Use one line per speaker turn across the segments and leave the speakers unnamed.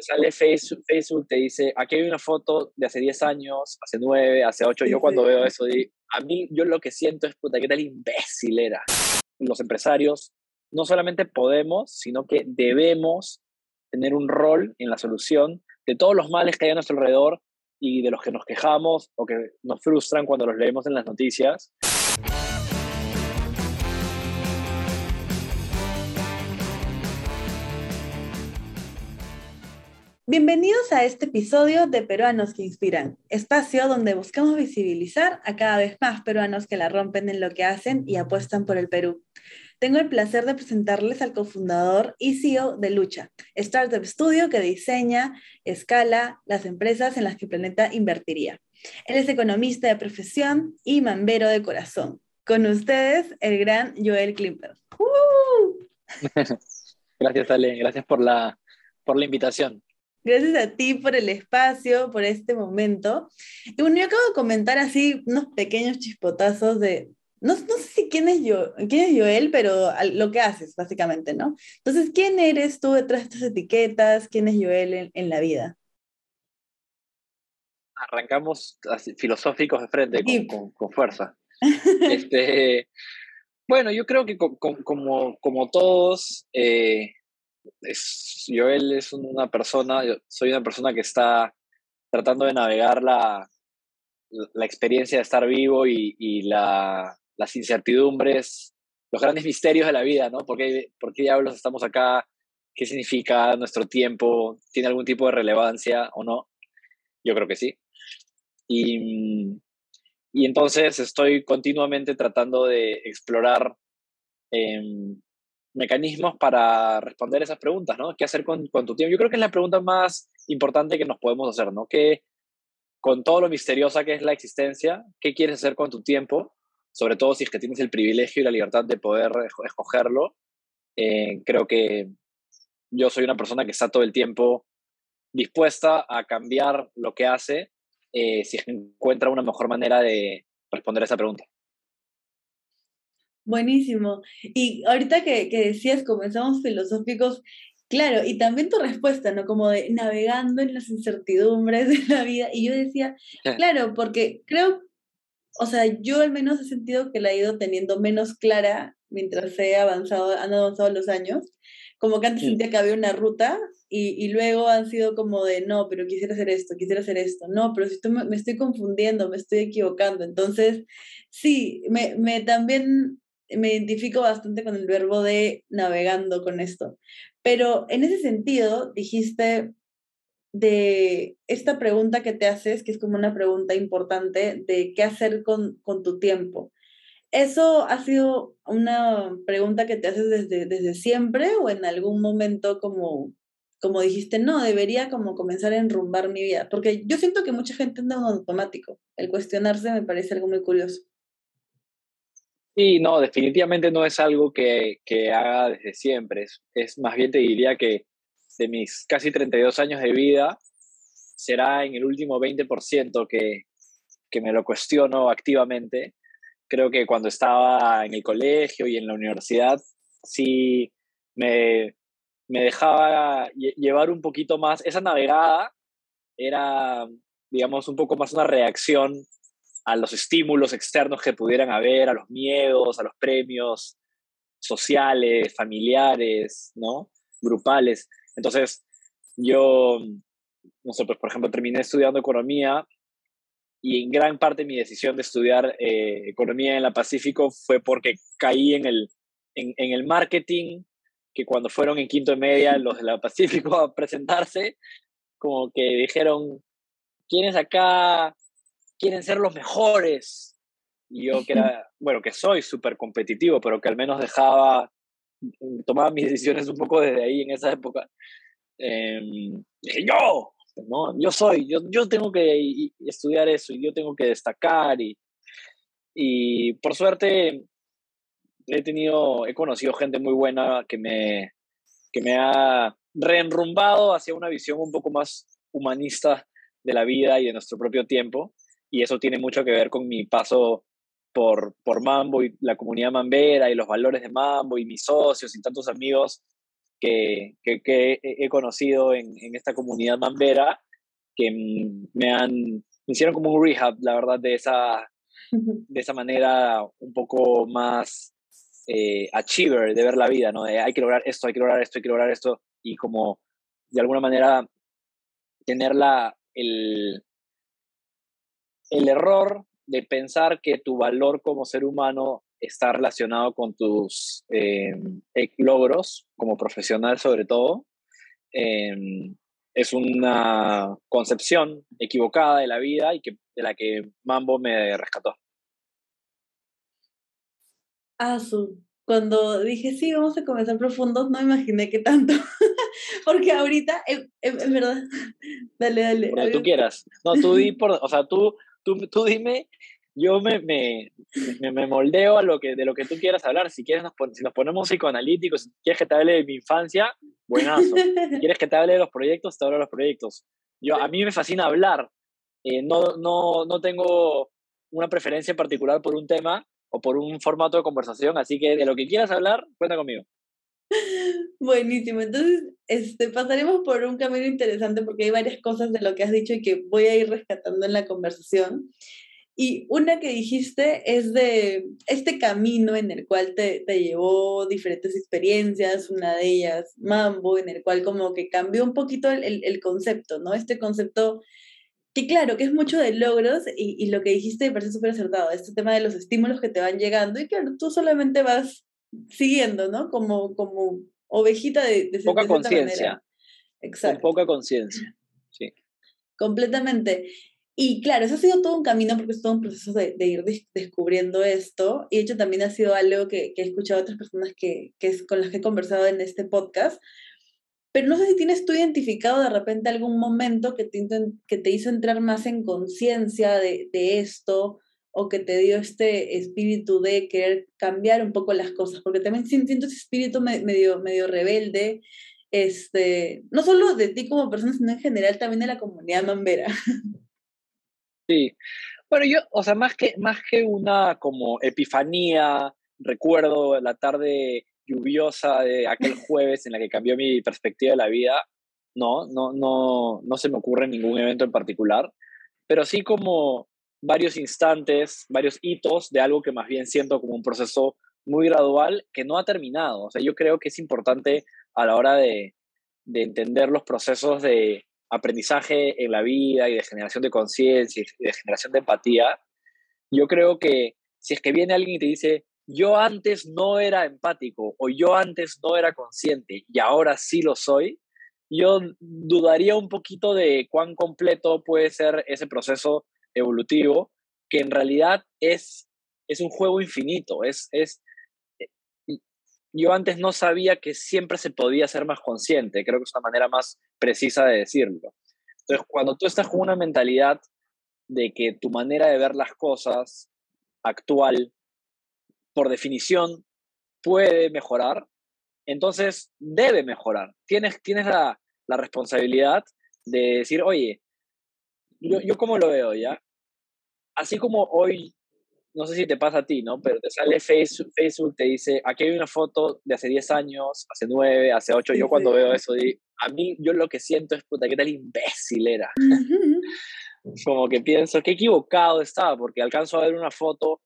sale Facebook, Facebook, te dice, aquí hay una foto de hace 10 años, hace 9, hace 8. yo cuando veo eso, a mí yo lo que siento es, puta, qué tal imbécil era. Los empresarios no solamente podemos, sino que debemos tener un rol en la solución de todos los males que hay a nuestro alrededor y de los que nos quejamos o que nos frustran cuando los leemos en las noticias.
Bienvenidos a este episodio de Peruanos que Inspiran, espacio donde buscamos visibilizar a cada vez más peruanos que la rompen en lo que hacen y apuestan por el Perú. Tengo el placer de presentarles al cofundador y CEO de Lucha, startup studio que diseña, escala las empresas en las que Planeta invertiría. Él es economista de profesión y mambero de corazón. Con ustedes, el gran Joel Klimper.
Gracias, Ale. Gracias por la, por la invitación.
Gracias a ti por el espacio, por este momento. Y bueno, yo acabo de comentar así unos pequeños chispotazos de, no, no sé si quién es, yo, quién es Joel, pero lo que haces, básicamente, ¿no? Entonces, ¿quién eres tú detrás de estas etiquetas? ¿Quién es Joel en, la vida?
Arrancamos así, filosóficos de frente, con, con, fuerza. este, bueno, yo creo que como, como todos, eh, es, Joel es una persona, soy una persona que está tratando de navegar la, la experiencia de estar vivo y, la, las incertidumbres, los grandes misterios de la vida, ¿no? ¿Por qué, ¿Por qué diablos estamos acá? ¿Qué significa nuestro tiempo? ¿Tiene algún tipo de relevancia o no? Yo creo que sí. Y, y entonces estoy continuamente tratando de explorar eh, mecanismos para responder esas preguntas, ¿no? ¿Qué hacer con, con, tu tiempo? Yo creo que es la pregunta más importante que nos podemos hacer, ¿no? Que con todo lo misteriosa que es la existencia, ¿qué quieres hacer con tu tiempo? Sobre todo si es que tienes el privilegio y la libertad de poder escogerlo. Eh, creo que yo soy una persona que está todo el tiempo dispuesta a cambiar lo que hace eh, si encuentra una mejor manera de responder a esa pregunta.
Buenísimo. Y ahorita que, que decías, comenzamos filosóficos, claro, y también tu respuesta, ¿no? Como de navegando en las incertidumbres de la vida. Y yo decía, claro, porque creo, o sea, yo al menos he sentido que la he ido teniendo menos clara mientras he avanzado, han avanzado los años. Como que antes sentía que había una ruta y, y, luego han sido como de, no, pero quisiera hacer esto, quisiera hacer esto, no, pero si me, me, estoy confundiendo, me estoy equivocando. Entonces, sí, me, me también me identifico bastante con el verbo de navegando con esto. Pero en ese sentido, dijiste de esta pregunta que te haces, que es como una pregunta importante de qué hacer con, con tu tiempo. ¿Eso ha sido una pregunta que te haces desde, desde siempre o en algún momento como, como dijiste, no, debería como comenzar a enrumbar mi vida? Porque yo siento que mucha gente anda en automático. El cuestionarse me parece algo muy curioso.
Sí, no, definitivamente no es algo que, que haga desde siempre. Es, es, más bien te diría que de mis casi 32 años de vida, será en el último 20% que, que me lo cuestiono activamente. Creo que cuando estaba en el colegio y en la universidad, sí me, me dejaba llevar un poquito más. Esa navegada era, digamos, un poco más una reacción a los estímulos externos que pudieran haber, a los miedos, a los premios sociales, familiares, ¿no? Grupales. Entonces, yo, no sé, pues por ejemplo, terminé estudiando economía y en gran parte mi decisión de estudiar eh, economía en la Pacífico fue porque caí en el, en, en el marketing, que cuando fueron en quinto de media los de la Pacífico a presentarse, como que dijeron, ¿quiénes acá quieren ser los mejores. Y yo que era, bueno, que soy súper competitivo, pero que al menos dejaba, mm, tomaba mis decisiones un poco desde ahí en esa época. Em, dije, yo, ¿no? yo soy, yo, yo tengo que estudiar eso y yo tengo que destacar. Y, y por suerte he tenido, he conocido gente muy buena que me, que me ha reenrumbado hacia una visión un poco más humanista de la vida y de nuestro propio tiempo y eso tiene mucho que ver con mi paso por, por Mambo y la comunidad mambera y los valores de Mambo y mis socios y tantos amigos que, que, he conocido en, en, esta comunidad mambera que me han me hicieron como un rehab, la verdad, de esa, de esa manera un poco más eh, achiever de ver la vida, ¿no? De hay que lograr esto, hay que lograr esto, hay que lograr esto, y como de alguna manera tener la, el, el error de pensar que tu valor como ser humano está relacionado con tus eh, logros como profesional sobre todo. Em, es una concepción equivocada de la vida y que, de la que Mambo me rescató.
Ah, cuando dije, sí, vamos a comenzar profundos, no imaginé que tanto. Porque ahorita, en, verdad, dale, dale.
Como tú quieras. No, tú di por, o sea, tú, tú, tú dime yo me, me, me, moldeo a lo que, de lo que tú quieras hablar. Si quieres, nos, si nos ponemos psicoanalíticos, si quieres que te hable de mi infancia, buenazo. Si quieres que te hable de los proyectos, te hablo de los proyectos. Yo, a mí me fascina hablar. Eh, no, no, no tengo una preferencia particular por un tema o por un formato de conversación, así que de lo que quieras hablar, cuenta conmigo.
Buenísimo, entonces este, pasaremos por un camino interesante porque hay varias cosas de lo que has dicho y que voy a ir rescatando en la conversación. Y una que dijiste es de este camino en el cual te, te, llevó diferentes experiencias, una de ellas Mambo, en el cual como que cambió un poquito el, el, concepto, ¿no? Este concepto que claro, que es mucho de logros y, y lo que dijiste me parece súper acertado, este tema de los estímulos que te van llegando y claro, tú solamente vas siguiendo, ¿no? Como, como ovejita de... de
poca conciencia. Exacto. Con poca conciencia, sí.
Completamente. Y claro, eso ha sido todo un camino porque es todo un proceso de, de ir descubriendo esto. Y de hecho también ha sido algo que, que he escuchado a otras personas que, que es, con las que he conversado en este podcast. Pero no sé si tienes tú identificado de repente algún momento que te, que te hizo entrar más en conciencia de, de esto o que te dio este espíritu de querer cambiar un poco las cosas, porque también siento ese espíritu medio, medio rebelde, este, no solo de ti como persona, sino en general también de la comunidad mambera.
Sí. Bueno, yo, o sea, más que, más que una como epifanía, recuerdo la tarde lluviosa de aquel jueves en la que cambió mi perspectiva de la vida, no, no, no, no se me ocurre ningún evento en particular, pero sí como varios instantes, varios hitos de algo que más bien siento como un proceso muy gradual que no ha terminado. O sea, yo creo que es importante a la hora de, de entender los procesos de, aprendizaje en la vida y de generación de conciencia y de generación de empatía, yo creo que si es que viene alguien y te dice, yo antes no era empático o yo antes no era consciente y ahora sí lo soy, yo dudaría un poquito de cuán completo puede ser ese proceso evolutivo, que en realidad es, es un juego infinito, es, es, yo antes no sabía que siempre se podía ser más consciente, creo que es una manera más precisa de decirlo. Entonces, cuando tú estás con una mentalidad de que tu manera de ver las cosas actual, por definición, puede mejorar, entonces debe mejorar. Tienes, tienes la, la responsabilidad de decir, oye, yo, yo cómo lo veo, ¿ya? Así como hoy no sé si te pasa a ti, ¿no? Pero te sale Facebook, Facebook te dice, aquí hay una foto de hace 10 años, hace 9, hace 8. yo cuando veo eso, a mí yo lo que siento es, puta, qué tal imbécil era. Como que pienso, qué equivocado estaba, porque alcanzo a ver una foto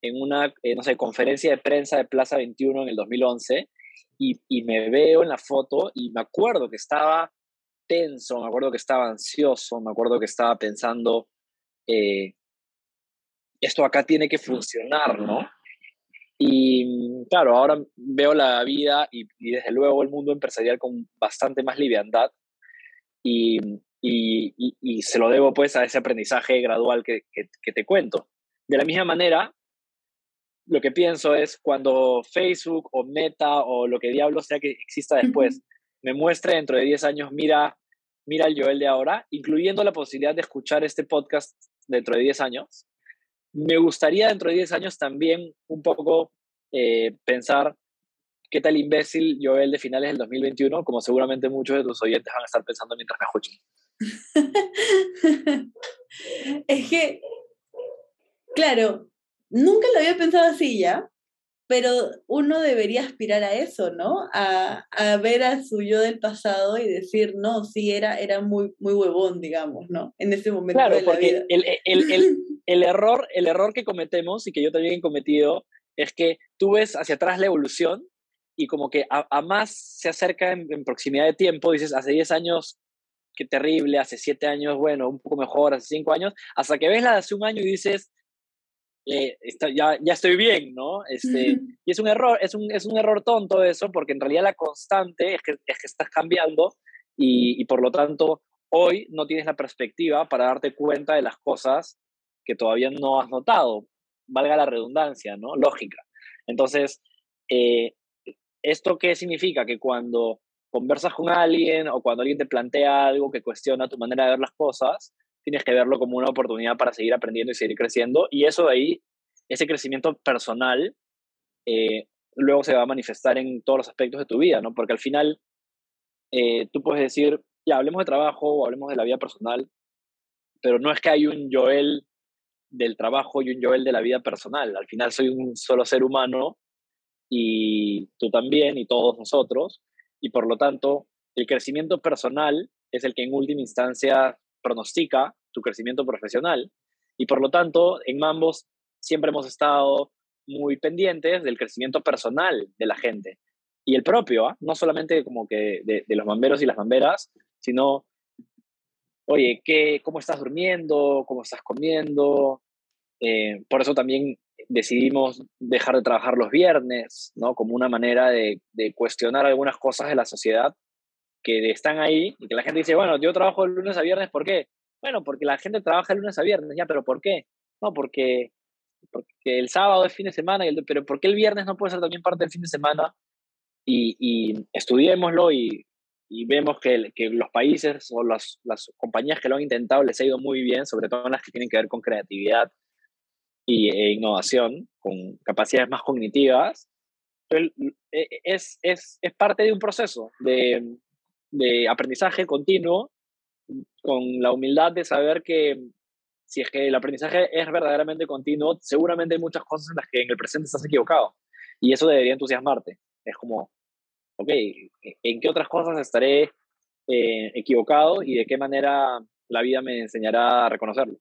en una, eh, no sé, conferencia de prensa de Plaza 21 en el 2011 y, y me veo en la foto y me acuerdo que estaba tenso, me acuerdo que estaba ansioso, me acuerdo que estaba pensando... Eh, esto acá tiene que funcionar, ¿no? Y claro, ahora veo la vida y, desde luego el mundo empresarial con bastante más liviandad y, y, y se lo debo pues a ese aprendizaje gradual que, que, te cuento. De la misma manera, lo que pienso es cuando Facebook o Meta o lo que diablo sea que exista después, me muestre dentro de 10 años, mira, mira el Joel de ahora, incluyendo la posibilidad de escuchar este podcast dentro de 10 años, me gustaría dentro de 10 años también un poco eh, pensar qué tal imbécil Joel de finales del 2021, como seguramente muchos de tus oyentes van a estar pensando mientras
me escuchan. es que, claro, nunca lo había pensado así ya, pero uno debería aspirar a eso, ¿no? A, a, ver a su yo del pasado y decir, no, sí, era, era muy, muy huevón, digamos, ¿no? En ese momento
claro,
de la
porque
vida.
El, el, el, el, error, el error que cometemos y que yo también he cometido es que tú ves hacia atrás la evolución y como que a, a más se acerca en, en, proximidad de tiempo, dices, hace 10 años, qué terrible, hace 7 años, bueno, un poco mejor, hace 5 años, hasta que ves la de hace un año y dices, eh, está, ya, ya estoy bien, ¿no? Este, y es un error, es un, es un error tonto eso, porque en realidad la constante es que, es que estás cambiando y, y por lo tanto hoy no tienes la perspectiva para darte cuenta de las cosas que todavía no has notado, valga la redundancia, ¿no? Lógica. Entonces, eh, ¿esto qué significa? Que cuando conversas con alguien o cuando alguien te plantea algo que cuestiona tu manera de ver las cosas, tienes que verlo como una oportunidad para seguir aprendiendo y seguir creciendo. Y eso de ahí, ese crecimiento personal, eh, luego se va a manifestar en todos los aspectos de tu vida, ¿no? Porque al final, eh, tú puedes decir, ya, hablemos de trabajo o hablemos de la vida personal, pero no es que hay un Joel del trabajo y un Joel de la vida personal. Al final soy un solo ser humano y tú también y todos nosotros. Y por lo tanto, el crecimiento personal es el que en última instancia pronostica tu crecimiento profesional. Y por lo tanto, en Mambos siempre hemos estado muy pendientes del crecimiento personal de la gente. Y el propio, ¿eh? no solamente como que de, de, los mamberos y las mamberas, sino, oye, ¿qué, ¿cómo estás durmiendo? ¿Cómo estás comiendo? Eh, por eso también decidimos dejar de trabajar los viernes, ¿no? Como una manera de, de, cuestionar algunas cosas de la sociedad que están ahí y que la gente dice, bueno, yo trabajo de lunes a viernes, ¿por qué? Bueno, porque la gente trabaja de lunes a viernes, ya, pero ¿por qué? No, porque, porque el sábado es fin de semana, y el, pero ¿por qué el viernes no puede ser también parte del fin de semana? Y, y estudiémoslo y, y vemos que, que, los países o las, las compañías que lo han intentado les ha ido muy bien, sobre todo las que tienen que ver con creatividad y, e innovación, con capacidades más cognitivas. Es, es, es parte de un proceso de, de aprendizaje continuo con la humildad de saber que si es que el aprendizaje es verdaderamente continuo, seguramente hay muchas cosas en las que en el presente estás equivocado. Y eso debería entusiasmarte. Es como, ok, ¿en qué otras cosas estaré eh, equivocado y de qué manera la vida me enseñará a reconocerlo?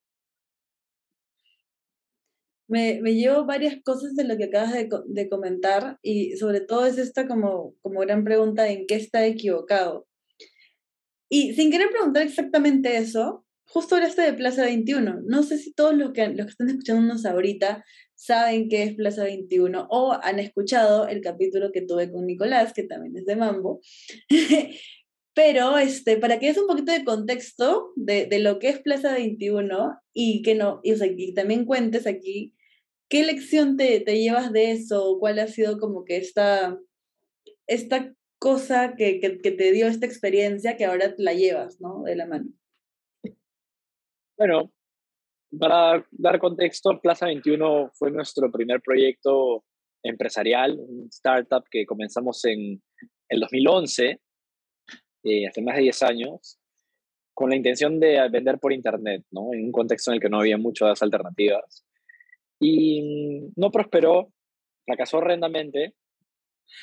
Me, me, llevo varias cosas de lo que acabas de, de, comentar y sobre todo es esta como, como gran pregunta en qué está equivocado. Y sin querer preguntar exactamente eso, justo hablaste de Plaza 21. No sé si todos los que, los que están escuchándonos ahorita saben qué es Plaza 21 o han escuchado el capítulo que tuve con Nicolás, que también es de Mambo. Pero este, para que es un poquito de contexto de, lo que es Plaza 21 y que no, y también cuentes aquí qué lección te, te llevas de eso, cuál ha sido como que esta, esta cosa que, que, que, te dio esta experiencia que ahora la llevas, ¿no? De la mano.
Bueno, para dar contexto, Plaza 21 fue nuestro primer proyecto empresarial, un startup que comenzamos en el 2011, eh, hace más de 10 años, con la intención de vender por Internet, ¿no? En un contexto en el que no había muchas alternativas. Y no prosperó, fracasó horrendamente,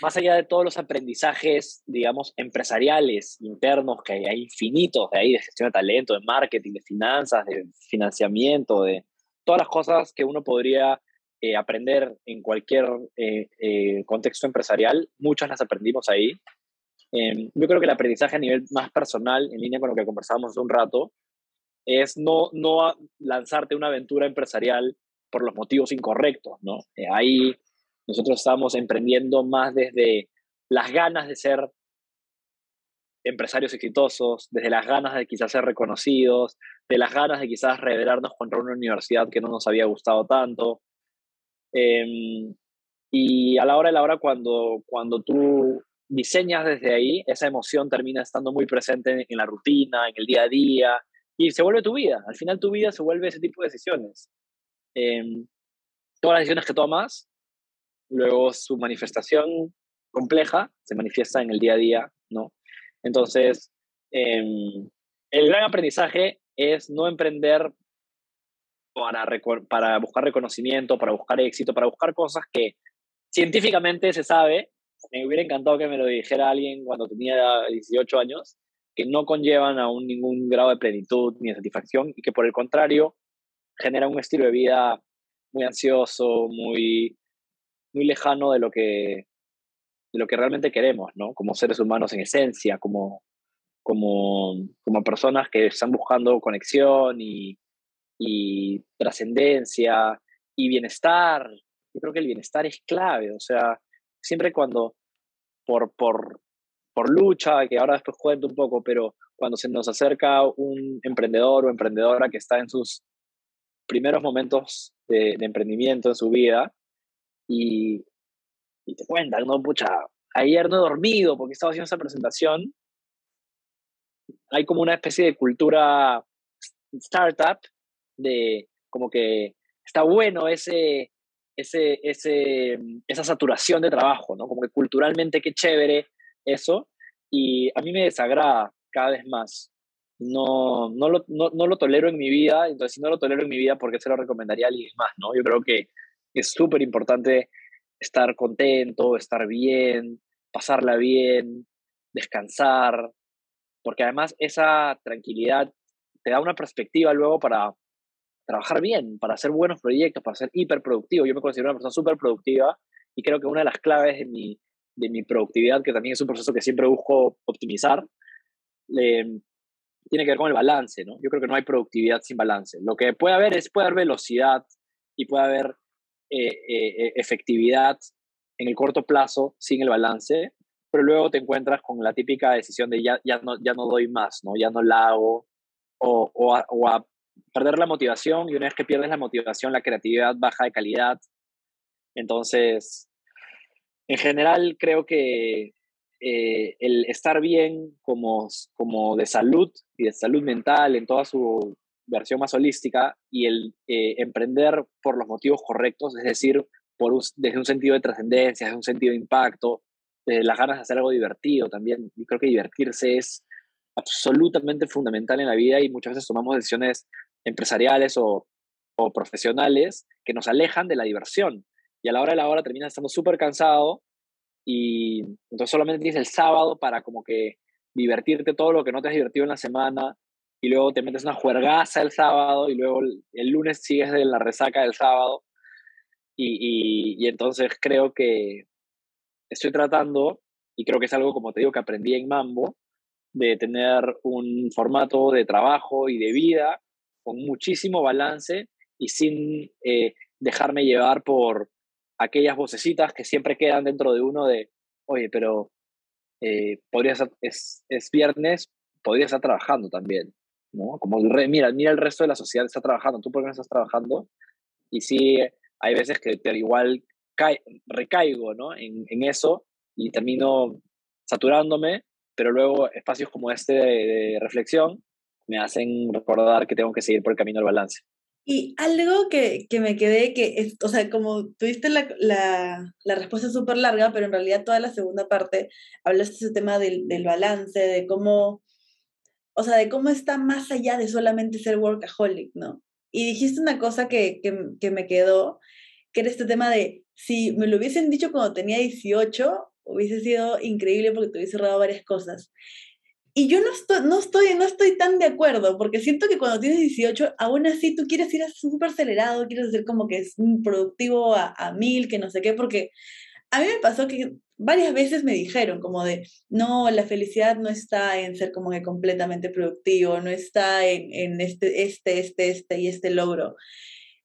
más allá de todos los aprendizajes, digamos, empresariales internos que hay, infinitos de ahí, de gestión de talento, de marketing, de finanzas, de financiamiento, de todas las cosas que uno podría eh, aprender en cualquier eh, eh, contexto empresarial, muchas las aprendimos ahí. Em, yo creo que el aprendizaje a nivel más personal, en línea con lo que conversábamos hace un rato, es no, no lanzarte una aventura empresarial por los motivos incorrectos, ¿no? ahí nosotros estamos emprendiendo más desde las ganas de ser empresarios exitosos, desde las ganas de quizás ser reconocidos, de las ganas de quizás revelarnos contra una universidad que no nos había gustado tanto. Eh, y a la hora de la hora, cuando, cuando tú diseñas desde ahí, esa emoción termina estando muy presente en, en la rutina, en el día a día, y se vuelve tu vida. Al final tu vida se vuelve ese tipo de decisiones. Eh, todas las decisiones que tomas luego su manifestación compleja se manifiesta en el día a día, ¿no? Entonces, eh, el gran aprendizaje es no emprender para, para buscar reconocimiento, para buscar éxito, para buscar cosas que científicamente se sabe, me hubiera encantado que me lo dijera alguien cuando tenía 18 años, que no conllevan a un, ningún grado de plenitud ni de satisfacción y que por el contrario genera un estilo de vida muy ansioso, muy, muy lejano de lo que de lo que realmente queremos, ¿no? Como seres humanos en esencia, como, como, como personas que están buscando conexión y, y trascendencia y bienestar. Yo creo que el bienestar es clave, o sea, siempre cuando por, por, por lucha, que ahora después cuento un poco, pero cuando se nos acerca un emprendedor o emprendedora que está en sus primeros momentos de, de emprendimiento en su vida y, y te cuentan, no, pucha, ayer no he dormido porque estaba haciendo esa presentación, hay como una especie de cultura startup de como que está bueno ese, ese, ese, esa saturación de trabajo, ¿no? Como que culturalmente qué chévere eso. Y a mí me desagrada cada vez más. No, no, lo, no, no lo tolero en mi vida, entonces si no lo tolero en mi vida, ¿por qué se lo recomendaría a alguien más, no? Yo creo que es súper importante estar contento, estar bien, pasarla bien, descansar, porque además esa tranquilidad te da una perspectiva luego para trabajar bien, para hacer buenos proyectos, para ser hiperproductivo. Yo me considero una persona súper productiva y creo que una de las claves de mi, de mi productividad, que también es un proceso que siempre busco optimizar, em, tiene que ver con el balance, ¿no? Yo creo que no hay productividad sin balance. Lo que puede haber es, puede haber velocidad y puede haber eh, eh, efectividad en el corto plazo sin el balance, pero luego te encuentras con la típica decisión de ya, ya, no, ya no doy más, ¿no? Ya no la hago, o, o, o a perder la motivación y una vez que pierdes la motivación, la creatividad baja de calidad. Entonces, en general creo que eh, el estar bien como, como de salud y de salud mental en toda su versión más holística y el eh, emprender por los motivos correctos, es decir, desde un sentido de trascendencia, desde un sentido de impacto, desde las ganas de hacer algo divertido también. Y creo que divertirse es absolutamente fundamental en la vida y muchas veces tomamos decisiones empresariales o, o profesionales que nos alejan de la diversión. Y a la hora de la hora terminas estando súper cansado y entonces solamente tienes el sábado para como que divertirte todo lo que no te has divertido en la semana y luego te metes una juergaza el sábado y luego el, lunes sigues de la resaca del sábado. Y, y, y, entonces creo que estoy tratando, y creo que es algo, como te digo, que aprendí en Mambo, de tener un formato de trabajo y de vida con muchísimo balance y sin eh, dejarme llevar por aquellas vocecitas que siempre quedan dentro de uno de, oye, pero eh, es, es, viernes, podría estar trabajando también, ¿no? Como, el mira, mira el resto de la sociedad está trabajando, ¿tú por qué no estás trabajando? Y sí, hay veces que igual recaigo, ¿no? En, en, eso y termino saturándome, pero luego espacios como este de reflexión me hacen recordar que tengo que seguir por el camino del balance.
Y algo que, que me quedé, que es, o sea, como tuviste la, la, la respuesta súper larga, pero en realidad toda la segunda parte hablaste de ese tema del, del balance, de cómo, o sea, de cómo está más allá de solamente ser workaholic, ¿no? Y dijiste una cosa que, que, que me quedó, que era este tema de, si me lo hubiesen dicho cuando tenía 18, hubiese sido increíble porque te hubiese cerrado varias cosas. Y yo no estoy, no, estoy, no estoy tan de acuerdo, porque siento que cuando tienes 18, aún así tú quieres ir súper acelerado, quieres ser como que es productivo a, a mil, que no sé qué, porque a mí me pasó que varias veces me dijeron como de, no, la felicidad no está en ser como que completamente productivo, no está en, en este, este, este, este y este logro,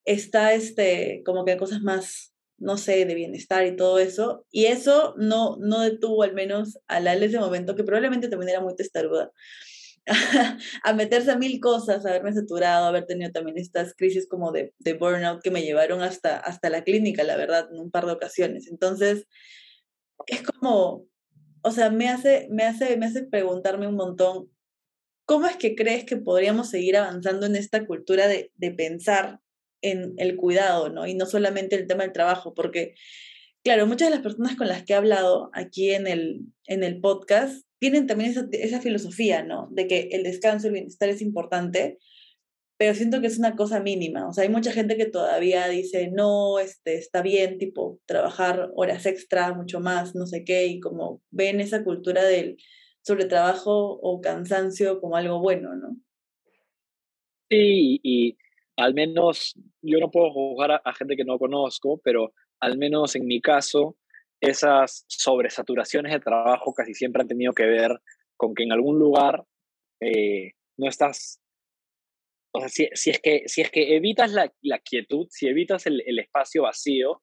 está este, como que cosas más no sé, de bienestar y todo eso. Y eso no, no detuvo al menos a la ese momento, que probablemente también era muy testaruda, a meterse a mil cosas, a haberme saturado, haber tenido también estas crisis como de, de burnout que me llevaron hasta, hasta la clínica, la verdad, en un par de ocasiones. Entonces, es como, o sea, me hace, me hace, me hace preguntarme un montón, ¿cómo es que crees que podríamos seguir avanzando en esta cultura de, de pensar en el cuidado, ¿no? Y no solamente el tema del trabajo, porque, claro, muchas de las personas con las que he hablado aquí en el, en el podcast tienen también esa, esa filosofía, ¿no? De que el descanso, el bienestar es importante, pero siento que es una cosa mínima. O sea, hay mucha gente que todavía dice, no, este, está bien, tipo, trabajar horas extra, mucho más, no sé qué, y como ven esa cultura del sobretrabajo o cansancio como algo bueno, ¿no?
Sí, y al menos yo no puedo juzgar a, gente que no conozco, pero al menos en mi caso, esas sobresaturaciones de trabajo casi siempre han tenido que ver con que en algún lugar eh, no estás, o sea, si, si, es, que, si es que evitas la, la quietud, si evitas el, el, espacio vacío,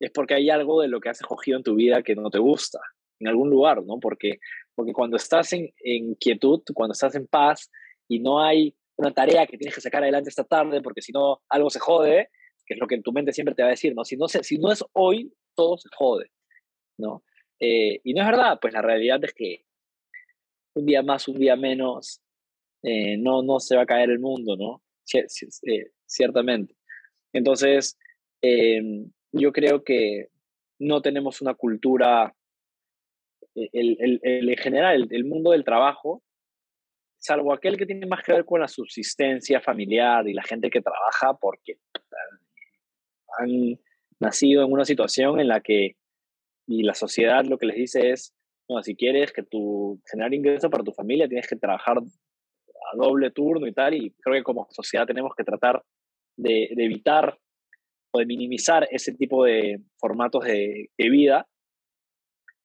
es porque hay algo de lo que has escogido en tu vida que no te gusta, en algún lugar, ¿no? Porque, porque cuando estás en, en quietud, cuando estás en paz y no hay una tarea que tienes que sacar adelante esta tarde porque si no algo se jode, que es lo que en tu mente siempre te va a decir, ¿no? Si no, si no es hoy, todo se jode, ¿no? Eh, y no es verdad, pues la realidad es que un día más, un día menos, eh, no, no se va a caer el mundo, ¿no? Eh, ciertamente. Entonces, yo creo que no tenemos una cultura, el, el, el en general, el, mundo del trabajo salvo aquel que tiene más que ver con la subsistencia familiar y la gente que trabaja porque han nacido en una situación en la que y la sociedad lo que les dice es, no, si quieres que tu generar ingreso para tu familia tienes que trabajar a doble turno y tal, y creo que como sociedad tenemos que tratar de, evitar o de minimizar ese tipo de formatos de, de vida,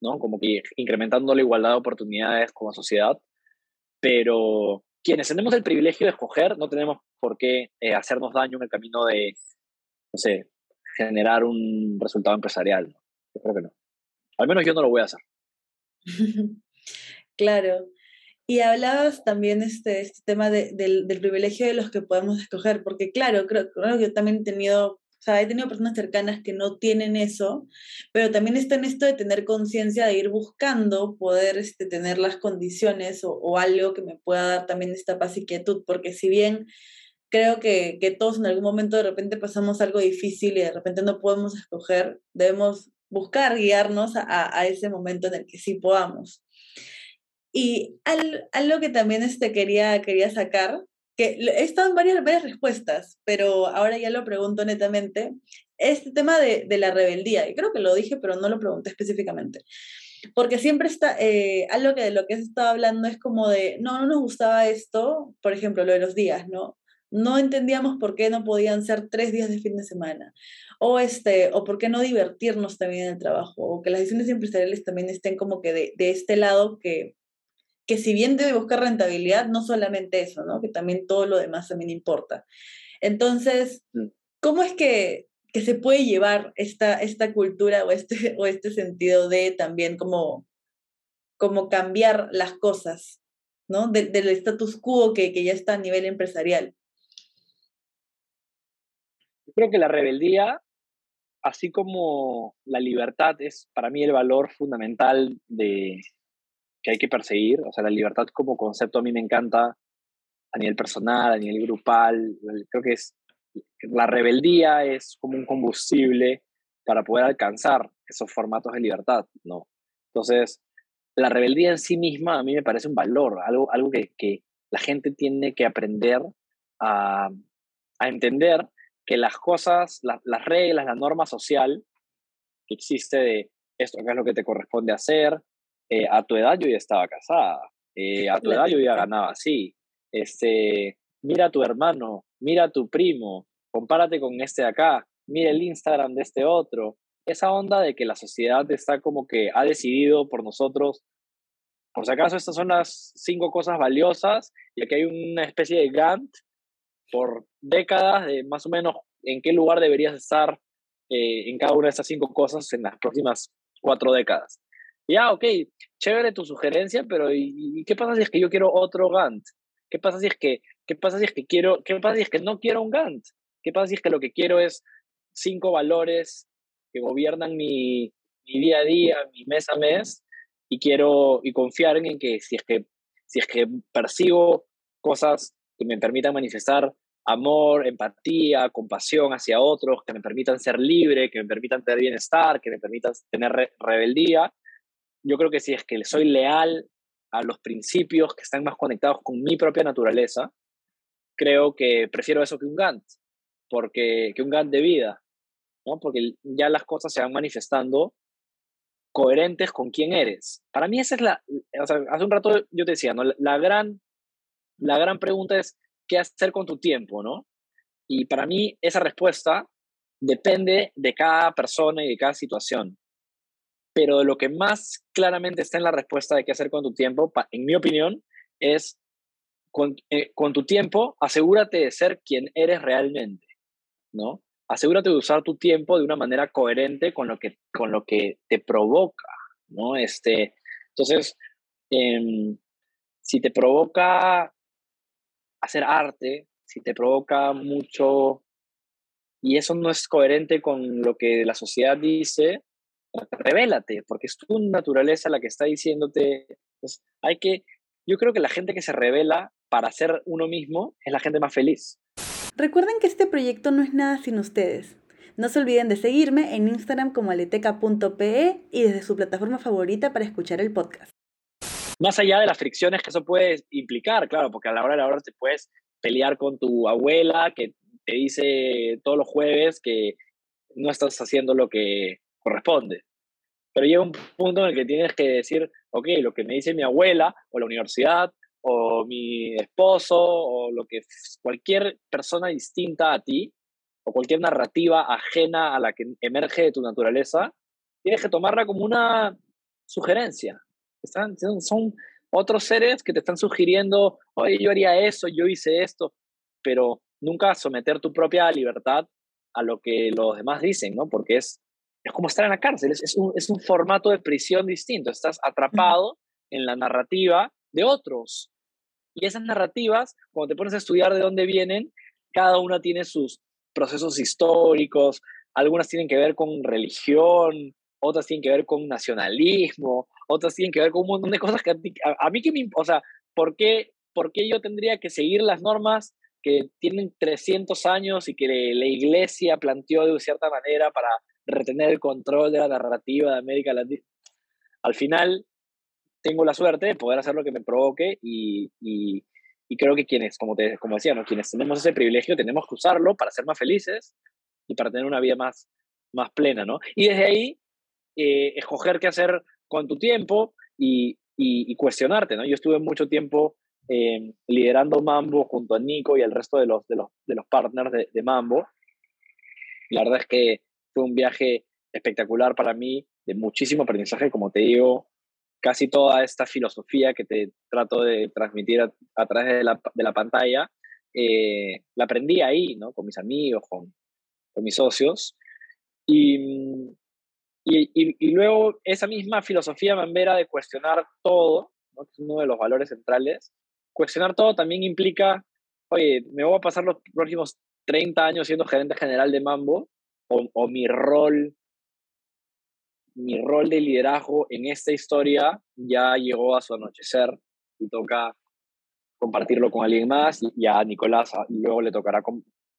¿no? Como que incrementando la igualdad de oportunidades como sociedad pero quienes tenemos el privilegio de escoger no tenemos por qué eh, hacernos daño en el camino de, no sé, generar un resultado empresarial. Yo creo que no. Al menos yo no lo voy a hacer.
claro. Y hablabas también este, este tema de, del, del, privilegio de los que podemos escoger, porque claro, creo, creo que yo también he tenido o sea, he tenido personas cercanas que no tienen eso, pero también está en esto de tener conciencia, de ir buscando poder este, tener las condiciones o, o, algo que me pueda dar también esta paz y quietud, porque si bien creo que, que todos en algún momento de repente pasamos algo difícil y de repente no podemos escoger, debemos buscar guiarnos a, a ese momento en el que sí podamos. Y al, algo que también este quería, quería sacar que he estado en varias, varias respuestas, pero ahora ya lo pregunto netamente, este tema de, de, la rebeldía, y creo que lo dije, pero no lo pregunté específicamente, porque siempre está, eh, algo que de lo que has estado hablando es como de, no, no nos gustaba esto, por ejemplo, lo de los días, ¿no? No entendíamos por qué no podían ser tres días de fin de semana, o, este, o por qué no divertirnos también en el trabajo, o que las decisiones empresariales también estén como que de, de este lado que que si bien debe buscar rentabilidad, no solamente eso, ¿no? Que también todo lo demás también importa. Entonces, mm. ¿cómo es que, que se puede llevar esta, esta cultura o este, o este sentido de también como, como cambiar las cosas, ¿no? del status quo que, que ya está a nivel empresarial.
Creo que la rebeldía, así como la libertad, es para mí el valor fundamental de, que hay que perseguir. O sea, la libertad como concepto a mí me encanta a nivel personal, a nivel grupal. Creo que es la rebeldía es como un combustible para poder alcanzar esos formatos de libertad, ¿no? Entonces, la rebeldía en sí misma a mí me parece un valor, algo, algo que, que la gente tiene que aprender a, a entender que las cosas, las reglas, la norma social que existe de esto acá es lo que te corresponde hacer, eh, a tu edad yo ya estaba casada, eh, a tu edad yo ya ganaba así. Este, mira a tu hermano, mira a tu primo, compárate con este de acá, mira el Instagram de este otro. Esa onda de que la sociedad está como que ha decidido por nosotros, por si acaso estas son las cinco cosas valiosas y aquí hay una especie de Gantt por décadas de más o menos en qué lugar deberías estar eh, en cada una de estas cinco cosas en las próximas cuatro décadas. Ya, ok, chévere tu sugerencia, pero ¿y, qué pasa si es que yo quiero otro Gantt? ¿Qué pasa si es que, qué pasa si es que quiero, qué pasa si es que no quiero un Gantt? ¿Qué pasa si es que lo que quiero es cinco valores que gobiernan mi, mi día a día, mi mes a mes, y quiero y confiar en que si es que si es que percibo cosas que me permitan manifestar amor, empatía, compasión hacia otros, que me permitan ser libre, que me permitan tener bienestar, que me permitan tener rebeldía, yo creo que si es que soy leal a los principios que están más conectados con mi propia naturaleza, creo que prefiero eso que un Gantt, porque, que un Gantt de vida, ¿no? Porque ya las cosas se van manifestando coherentes con quién eres. Para mí esa es la, o sea, hace un rato yo te decía, ¿no? La gran, la gran pregunta es, ¿qué hacer con tu tiempo, no? Y para mí esa respuesta depende de cada persona y de cada situación. Pero lo que más claramente está en la respuesta de qué hacer con tu tiempo, en mi opinión, es con, eh, con tu tiempo, asegúrate de ser quien eres realmente, ¿no? asegúrate de usar tu tiempo de una manera coherente con lo que, con lo que te provoca, ¿no? Este, entonces, em, si te provoca hacer arte, si te provoca mucho y eso no es coherente con lo que la sociedad dice, revélate, porque es tu naturaleza la que está diciéndote. Pues, hay que, yo creo que la gente que se revela para ser uno mismo es la gente más feliz.
Recuerden que este proyecto no es nada sin ustedes. No se olviden de seguirme en Instagram como aleteca.pe y desde su plataforma favorita para escuchar el podcast.
Más allá de las fricciones que eso puede implicar, claro, porque a la hora de la hora te puedes pelear con tu abuela que te dice todos los jueves que no estás haciendo lo que corresponde. Pero llega un punto en el que tienes que decir, ok, lo que me dice mi abuela o la universidad o mi esposo o lo que cualquier persona distinta a ti o cualquier narrativa ajena a la que emerge de tu naturaleza, tienes que tomarla como una sugerencia. Están, son otros seres que te están sugiriendo, oye, yo haría eso, yo hice esto, pero nunca someter tu propia libertad a lo que los demás dicen, ¿no? Porque es, es como estar en la cárcel, es, es, un, es un formato de prisión distinto, estás atrapado en la narrativa de otros. Y esas narrativas, cuando te pones a estudiar de dónde vienen, cada una tiene sus procesos históricos, algunas tienen que ver con religión, otras tienen que ver con nacionalismo, otras tienen que ver con un montón de cosas que a, mí que me... O sea, ¿por qué, ¿por qué yo tendría que seguir las normas que tienen 300 años y que la iglesia planteó de cierta manera para retener el control de la narrativa de América Latina? Al final, tengo la suerte de poder hacer lo que me provoque y, y, creo que quienes, como, te, como decía, ¿no? quienes tenemos ese privilegio tenemos que usarlo para ser más felices y para tener una vida más, más plena, ¿no? Y desde ahí, eh, escoger qué hacer con tu tiempo y, y, cuestionarte, ¿no? Yo estuve mucho tiempo eh, liderando Mambo junto a Nico y el resto de los, de los, de los partners de, de Mambo. La verdad es que fue un viaje espectacular para mí, de muchísimo aprendizaje, como te digo, casi toda esta filosofía que te trato de transmitir a, través de la, de la pantalla, eh, la aprendí ahí, ¿no? Con mis amigos, con, con mis socios. Y, y, luego esa misma filosofía mambera de cuestionar todo, ¿no? que es uno de los valores centrales, cuestionar todo también implica, oye, me voy a pasar los próximos 30 años siendo gerente general de Mambo, o, o mi rol mi rol de liderazgo en esta historia ya llegó a su anochecer y toca compartirlo con alguien más y a Nicolás luego le tocará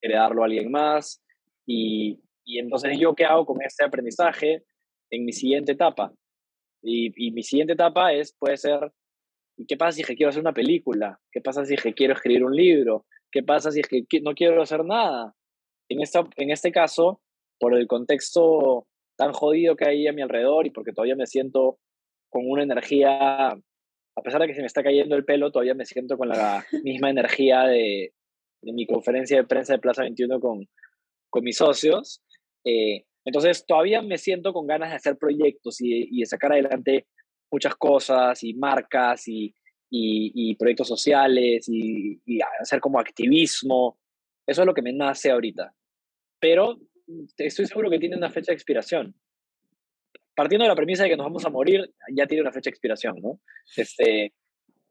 heredarlo a alguien más y, y, entonces yo qué hago con este aprendizaje en mi siguiente etapa y, y mi siguiente etapa es puede ser ¿qué pasa si es que quiero hacer una película? ¿qué pasa si es que quiero escribir un libro? ¿qué pasa si es que no quiero hacer nada? En, esta, en este caso, por el contexto tan jodido que hay a mi alrededor y porque todavía me siento con una energía, a pesar de que se me está cayendo el pelo, todavía me siento con la misma energía de, de mi conferencia de prensa de Plaza 21 con, con mis socios. Eh, entonces todavía me siento con ganas de hacer proyectos y, y de sacar adelante muchas cosas y marcas y, y, proyectos sociales y, y, hacer como activismo. Eso es lo que me nace ahorita. Pero estoy seguro que tiene una fecha de expiración. Partiendo de la premisa de que nos vamos a morir, ya tiene una fecha de expiración, ¿no? Este,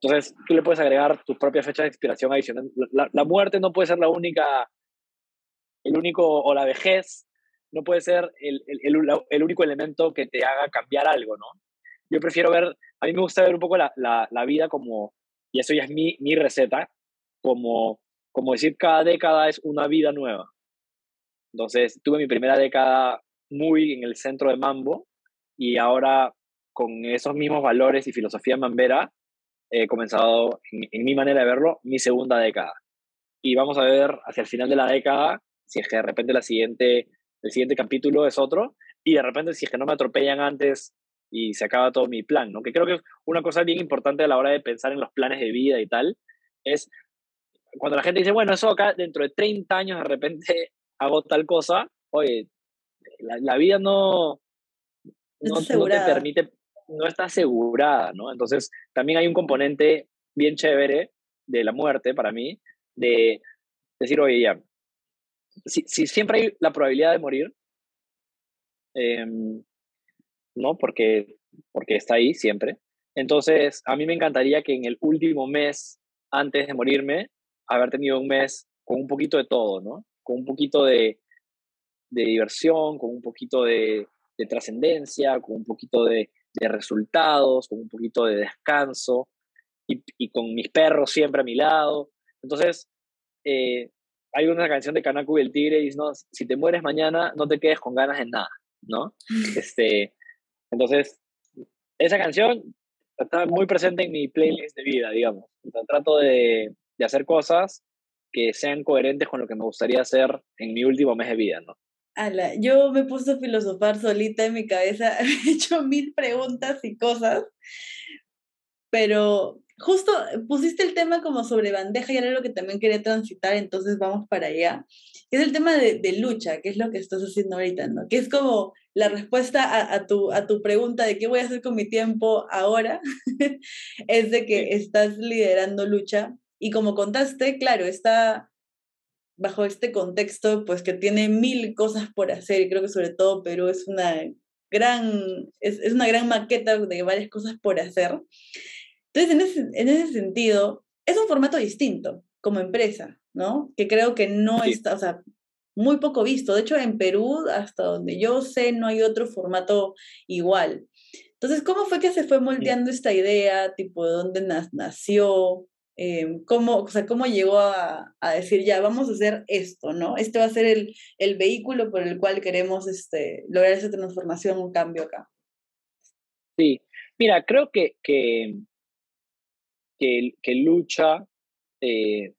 entonces, tú le puedes agregar tu propia fecha de expiración adicional. La, la, muerte no puede ser la única, el único, o la vejez, no puede ser el, el, el, único elemento que te haga cambiar algo, ¿no? Yo prefiero ver, a mí me gusta ver un poco la, la, la vida como, y eso ya es mi, mi receta, como, como decir cada década es una vida nueva. Entonces tuve mi primera década muy en el centro de Mambo y ahora con esos mismos valores y filosofía mambera he comenzado, en, mi manera de verlo, mi segunda década. y vamos a ver hacia el final de la década si es que de repente la siguiente, el siguiente capítulo es otro y de repente si es que no me atropellan antes y se acaba todo mi plan, ¿no? Que creo que es una cosa bien importante a la hora de pensar en los planes de vida y tal, es cuando la gente dice, bueno, eso acá dentro de 30 años de repente hago tal cosa, oye, la, vida no, no, no, te permite, no está asegurada, ¿no? Entonces, también hay un componente bien chévere de la muerte para mí, de decir, oye, ya, si, si siempre hay la probabilidad de morir, em, ¿no? Porque, porque está ahí siempre. Entonces, a mí me encantaría que en el último mes, antes de morirme, haber tenido un mes con un poquito de todo, ¿no? Con un poquito de, de diversión, con un poquito de, de trascendencia, con un poquito de, de, resultados, con un poquito de descanso y, y, con mis perros siempre a mi lado. Entonces, eh, hay una canción de Kanaku y el Tigre y dice, no, si te mueres mañana, no te quedes con ganas de nada, ¿no? Este, entonces, esa canción está muy presente en mi playlist de vida, digamos. trato de, de hacer cosas que sean coherentes con lo que me gustaría hacer en mi último mes de vida, ¿no?
Ala, yo me puse a filosofar solita en mi cabeza, he hecho mil preguntas y cosas, pero justo pusiste el tema como sobre bandeja y era lo que también quería transitar, entonces vamos para allá. Es el tema de, de lucha, que es lo que estás haciendo ahorita, ¿no? Que es como la respuesta a, a, tu, a tu pregunta de qué voy a hacer con mi tiempo ahora, es de que estás liderando lucha y como contaste, claro, está bajo este contexto, pues que tiene mil cosas por hacer y creo que sobre todo Perú es una gran, es, es una gran maqueta de varias cosas por hacer. Entonces, en ese, en ese sentido, es un formato distinto como empresa, ¿no? Que creo que no está, o sea, muy poco visto. De hecho, en Perú, hasta donde yo sé, no hay otro formato igual. Entonces, ¿cómo fue que se fue moldeando esta idea? Tipo, ¿de dónde nació? Eh, cómo, o sea, cómo llegó a, a, decir, ya, vamos a hacer esto, ¿no? Este va a ser el, el vehículo por el cual queremos este, lograr esa transformación, un cambio acá.
Sí, mira, creo que, que, que, lucha eh,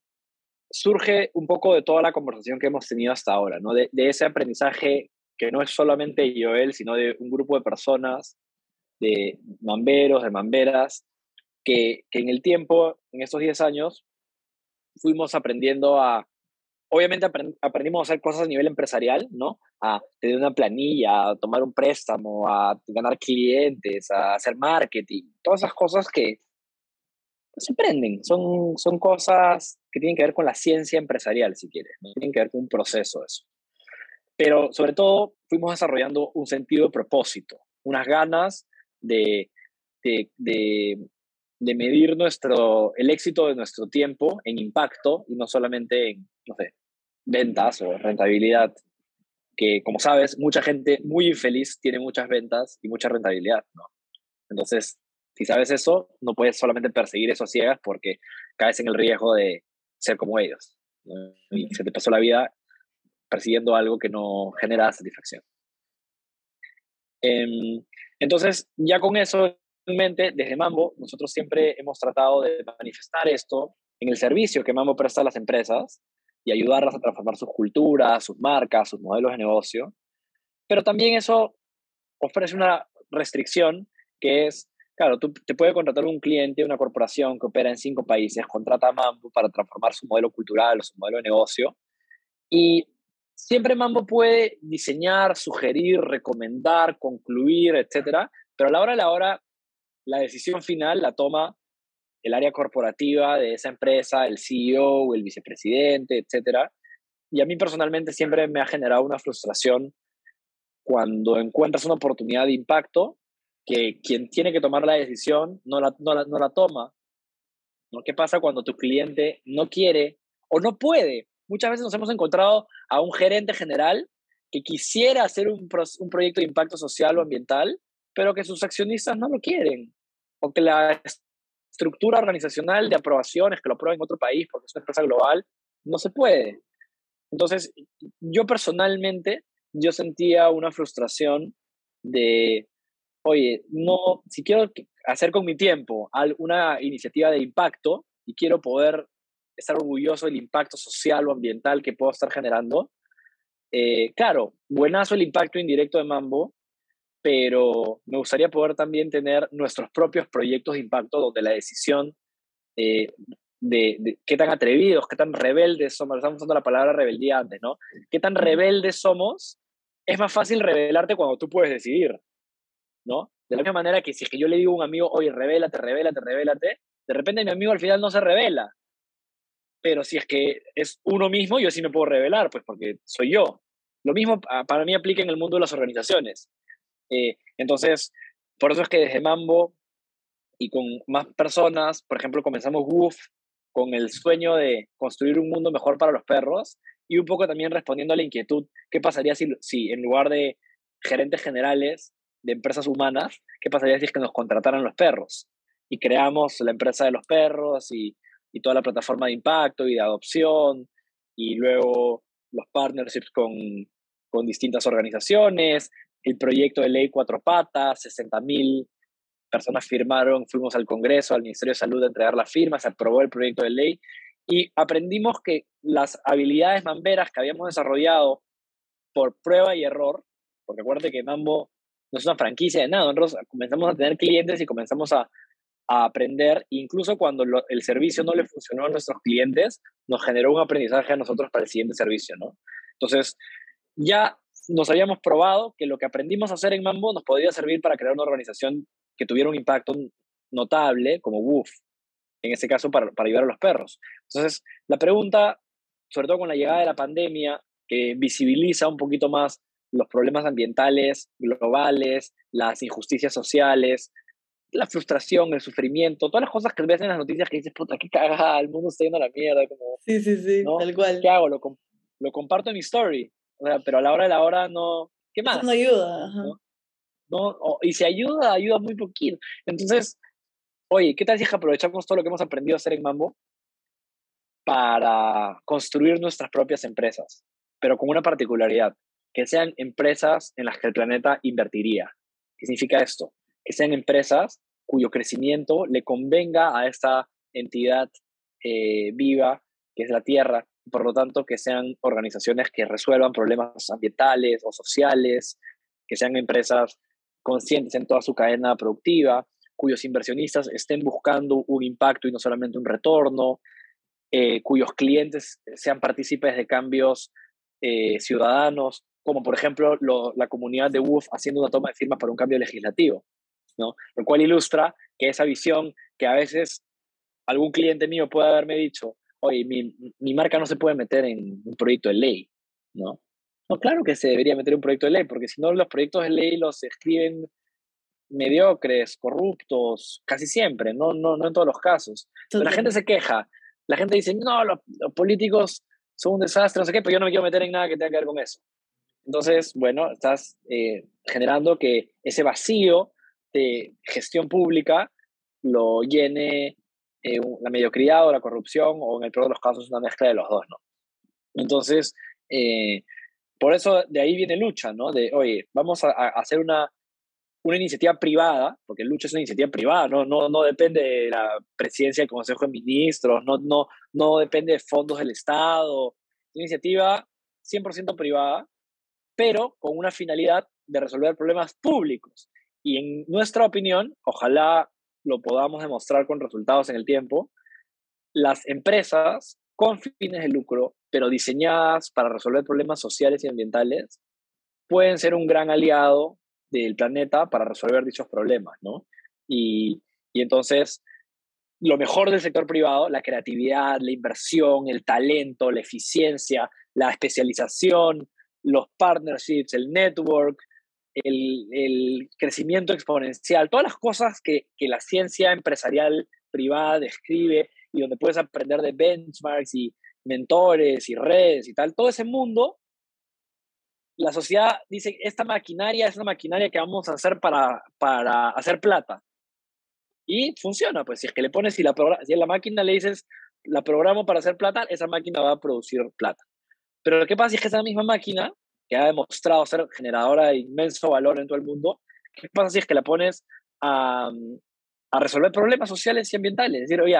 surge un poco de toda la conversación que hemos tenido hasta ahora, ¿no? De, de ese aprendizaje que no es solamente Joel, sino de un grupo de personas, de mamberos, de mamberas, que, en el tiempo, en estos 10 años, fuimos aprendiendo a, obviamente aprendimos a hacer cosas a nivel empresarial, ¿no? A tener una planilla, a tomar un préstamo, a ganar clientes, a hacer marketing, todas esas cosas que se aprenden, son, son cosas que tienen que ver con la ciencia empresarial, si quieres, ¿no? tienen que ver con un proceso eso. Pero sobre todo fuimos desarrollando un sentido de propósito, unas ganas de, de, de medir nuestro, el éxito de nuestro tiempo en impacto y no solamente en, no sé, ventas o rentabilidad. Que como sabes, mucha gente muy infeliz tiene muchas ventas y mucha rentabilidad, ¿no? Entonces, si sabes eso, no puedes solamente perseguir eso a ciegas porque caes en el riesgo de ser como ellos. Y se te pasó la vida persiguiendo algo que no genera satisfacción. Em, entonces, ya con eso desde Mambo, nosotros siempre hemos tratado de manifestar esto en el servicio que Mambo presta a las empresas y ayudarlas a transformar sus culturas, sus marcas, sus modelos de negocio. Pero también eso ofrece una restricción que es, claro, tú te puede contratar un cliente, una corporación que opera en cinco países, contrata a Mambo para transformar su modelo cultural o su modelo de negocio. Y siempre Mambo puede diseñar, sugerir, recomendar, concluir, etcétera, pero a la hora de la hora la decisión final la toma el área corporativa de esa empresa, el CEO, el vicepresidente, etc. Y a mí personalmente siempre me ha generado una frustración cuando encuentras una oportunidad de impacto que quien tiene que tomar la decisión no la, no la, no la toma. ¿no? ¿Qué pasa cuando tu cliente no quiere o no puede? Muchas veces nos hemos encontrado a un gerente general que quisiera hacer un, un proyecto de impacto social o ambiental, pero que sus accionistas no lo quieren, o que la estructura organizacional de aprobaciones que lo aprueba en otro país porque es una empresa global, no se puede. Entonces, yo personalmente, yo sentía una frustración de, oye, no, si quiero hacer con mi tiempo una iniciativa de impacto y quiero poder estar orgulloso del impacto social o ambiental que puedo estar generando. Eh, claro, buenazo el impacto indirecto de Mambo, pero me gustaría poder también tener nuestros propios proyectos de impacto donde la decisión eh, de, qué tan atrevidos, qué tan rebeldes somos, estamos usando la palabra rebeldía antes, ¿no? Qué tan rebeldes somos, es más fácil rebelarte cuando tú puedes decidir, ¿no? De la misma manera que si es que yo le digo a un amigo, oye, rebélate, rebélate, rebélate, de repente mi amigo al final no se revela. Pero si es que es uno mismo, yo sí me puedo revelar, pues porque soy yo. Lo mismo para mí aplica en el mundo de las organizaciones. Eh, entonces, por eso es que desde Mambo y con más personas, por ejemplo, comenzamos WOOF con el sueño de construir un mundo mejor para los perros y un poco también respondiendo a la inquietud, ¿qué pasaría si, si en lugar de gerentes generales de empresas humanas, qué pasaría si es que nos contrataran los perros? Y creamos la empresa de los perros y, y toda la plataforma de impacto y de adopción y luego los partnerships con, con distintas organizaciones, el proyecto de ley Cuatro Patas, 60 mil personas firmaron, fuimos al Congreso, al Ministerio de Salud a entregar la firma, se aprobó el proyecto de ley y aprendimos que las habilidades mamberas que habíamos desarrollado por prueba y error, porque acuérdate que Mambo no es una franquicia de nada, nosotros comenzamos a tener clientes y comenzamos a, a aprender, incluso cuando el servicio no le funcionó a nuestros clientes, nos generó un aprendizaje a nosotros para el siguiente servicio, ¿no? Entonces, ya nos habíamos probado que lo que aprendimos a hacer en Mambo nos podía servir para crear una organización que tuviera un impacto notable, como WOOF, en ese caso para, para ayudar a los perros. Entonces, la pregunta, sobre todo con la llegada de la pandemia, que visibiliza un poquito más los problemas ambientales globales, las injusticias sociales, la frustración, el sufrimiento, todas las cosas que ves en las noticias que dices, puta, qué cagada, el mundo está yendo a la mierda. Como,
sí, sí, sí, tal cual.
¿Qué hago? Lo, lo comparto en mi story, pero a la hora de la hora no. ¿Qué más?
no ayuda.
¿no? y si ayuda, ayuda muy poquito. Entonces, oye, ¿qué tal si aprovechamos todo lo que hemos aprendido a hacer en Mambo para construir nuestras propias empresas? Pero con una particularidad, que sean empresas en las que el planeta invertiría. ¿Qué significa esto? Que sean empresas cuyo crecimiento le convenga a esta entidad eh, viva que es la Tierra, por lo tanto que sean organizaciones que resuelvan problemas ambientales o sociales, que sean empresas conscientes en toda su cadena productiva, cuyos inversionistas estén buscando un impacto y no solamente un retorno, eh, cuyos clientes sean partícipes de cambios eh, ciudadanos, como por ejemplo la comunidad de WUF haciendo una toma de firmas para un cambio legislativo, ¿no? Lo cual ilustra que esa visión que a veces algún cliente mío puede haberme dicho, oye, mi, mi marca no se puede meter en un proyecto de ley, ¿no? No, claro que se debería meter un proyecto de ley, porque si no los proyectos de ley los escriben mediocres, corruptos, casi siempre, no, no, no en todos los casos. Pero la gente se queja, la gente dice, no, los, políticos son un desastre, no sé qué, pero yo no me quiero meter en nada que tenga que ver con eso. Entonces, bueno, estás eh, generando que ese vacío de gestión pública lo llene eh, la mediocridad o la corrupción, o en el peor de los casos una mezcla de los dos, ¿no? Entonces, eh, por eso de ahí viene lucha, ¿no? De, oye, vamos a, hacer una, una iniciativa privada, porque lucha es una iniciativa privada, no, no, no depende de la presidencia del Consejo de Ministros, no, no, no depende de fondos del Estado, es una iniciativa 100% privada, pero con una finalidad de resolver problemas públicos. Y en nuestra opinión, ojalá lo podamos demostrar con resultados en el tiempo, las empresas con fines de lucro, pero diseñadas para resolver problemas sociales y ambientales, pueden ser un gran aliado del planeta para resolver dichos problemas, ¿no? Y, y entonces, lo mejor del sector privado, la creatividad, la inversión, el talento, la eficiencia, la especialización, los partnerships, el network, el, crecimiento exponencial, todas las cosas que, la ciencia empresarial privada describe y donde puedes aprender de benchmarks y mentores y redes y tal, todo ese mundo, la sociedad dice, esta maquinaria es una maquinaria que vamos a hacer para, para hacer plata. Y funciona, pues si es que le pones, si, la, si a la máquina le dices, la programo para hacer plata, esa máquina va a producir plata. Pero lo que pasa es que esa misma máquina, que ha demostrado ser generadora de inmenso valor en todo el mundo, ¿qué pasa si es que la pones a, a resolver problemas sociales y ambientales? Es decir, oye,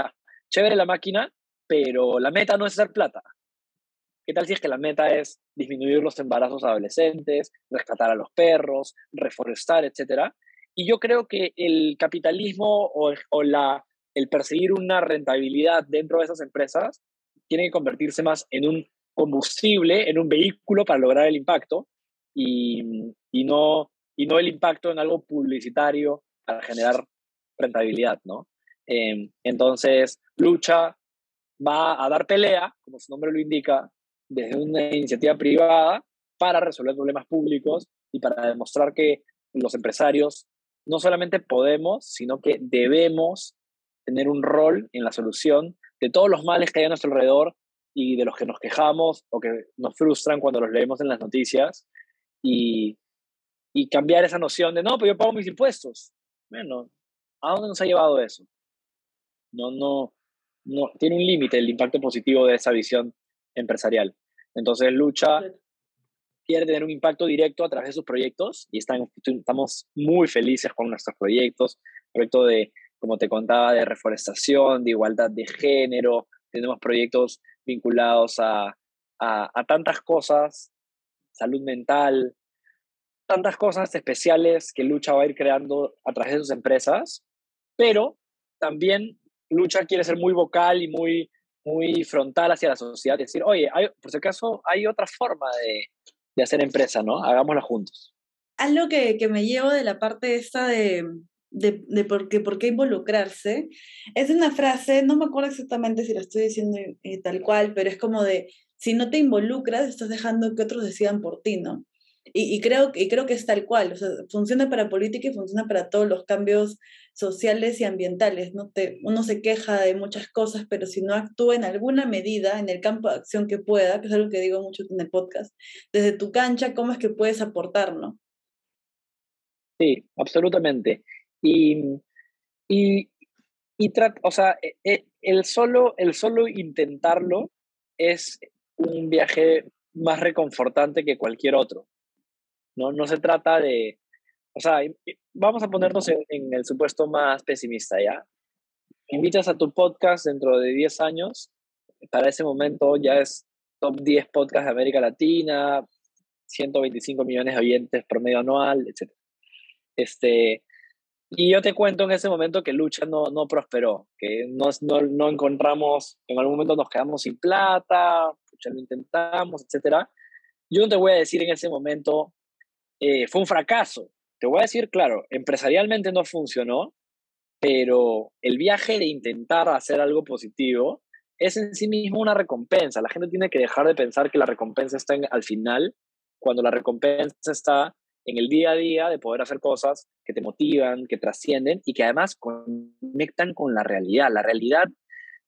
chévere la máquina, pero la meta no es hacer plata. ¿Qué tal si es que la meta es disminuir los embarazos adolescentes, rescatar a los perros, reforestar, etcétera? Y yo creo que el capitalismo o, o la, el perseguir una rentabilidad dentro de esas empresas tiene que convertirse más en un combustible, en un vehículo para lograr el impacto y, no el impacto en algo publicitario para generar rentabilidad, ¿no? Em, entonces, lucha va a dar pelea, como su nombre lo indica, desde una iniciativa privada para resolver problemas públicos y para demostrar que los empresarios no solamente podemos, sino que debemos tener un rol en la solución de todos los males que hay a nuestro alrededor y de los que nos quejamos o que nos frustran cuando los leemos en las noticias y, y cambiar esa noción de, no, pero yo pago mis impuestos. Bueno, ¿a dónde nos ha llevado eso? No, no, no, tiene un límite el impacto positivo de esa visión empresarial. Entonces, Lucha quiere tener un impacto directo a través de sus proyectos y estamos muy felices con nuestros proyectos. Proyecto de, como te contaba, de reforestación, de igualdad de género. Tenemos proyectos vinculados a, a tantas cosas, salud mental, tantas cosas especiales que Lucha va a ir creando a través de sus empresas, pero también Lucha quiere ser muy vocal y muy, muy frontal hacia la sociedad, decir, oye, por si acaso hay otra forma de, de hacer empresa, ¿no? Hagámosla juntos.
Algo que, que me llevo de la parte esta de, de, de, por, qué, por qué involucrarse, es una frase, no me acuerdo exactamente si la estoy diciendo eh, tal cual, pero es como de, si no te involucras, estás dejando que otros decidan por ti, ¿no? Y, creo, y creo que es tal cual, o sea, funciona para política y funciona para todos los cambios sociales y ambientales. ¿no? Te, uno se queja de muchas cosas, pero si no actúa en alguna medida, en el campo de acción que pueda, que es algo que digo mucho en el podcast, desde tu cancha, ¿cómo es que puedes aportar? ¿no?
Sí, absolutamente. Y, y, y o sea, e, e, el solo, el solo intentarlo es un viaje más reconfortante que cualquier otro. No, no se trata de, o sea, vamos a ponernos en, el supuesto más pesimista, ¿ya? Invitas a tu podcast dentro de 10 años, para ese momento ya es top 10 podcast de América Latina, 125 millones de oyentes promedio anual, etc. Este, y yo te cuento en ese momento que Lucha no, no prosperó, que no, no, encontramos, en algún momento nos quedamos sin plata, ya lo intentamos, etc. Yo no te voy a decir en ese momento, eh, fue un fracaso. Te voy a decir, claro, empresarialmente no funcionó, pero el viaje de intentar hacer algo positivo es en sí mismo una recompensa. La gente tiene que dejar de pensar que la recompensa está al final, cuando la recompensa está en el día a día de poder hacer cosas que te motivan, que trascienden y que además conectan con la realidad. La realidad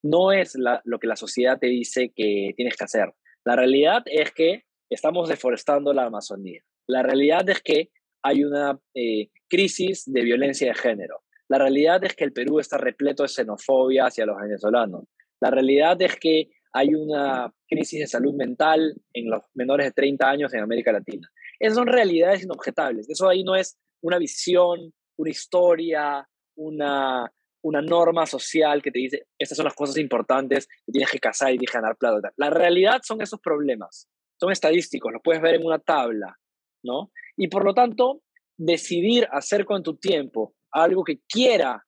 no es lo que la sociedad te dice que tienes que hacer. La realidad es que estamos deforestando la Amazonía. La realidad es que hay una eh, crisis de violencia de género. La realidad es que el Perú está repleto de xenofobia hacia los venezolanos. La realidad es que hay una crisis de salud mental en los menores de 30 años en América Latina. Esas son realidades inobjetables. Eso ahí no es una visión, una historia, una, una norma social que te dice, estas son las cosas importantes que tienes que casar y tienes que ganar plata. La realidad son esos problemas. Son estadísticos, los puedes ver en una tabla. ¿no? Y por lo tanto, decidir hacer con tu tiempo algo que quiera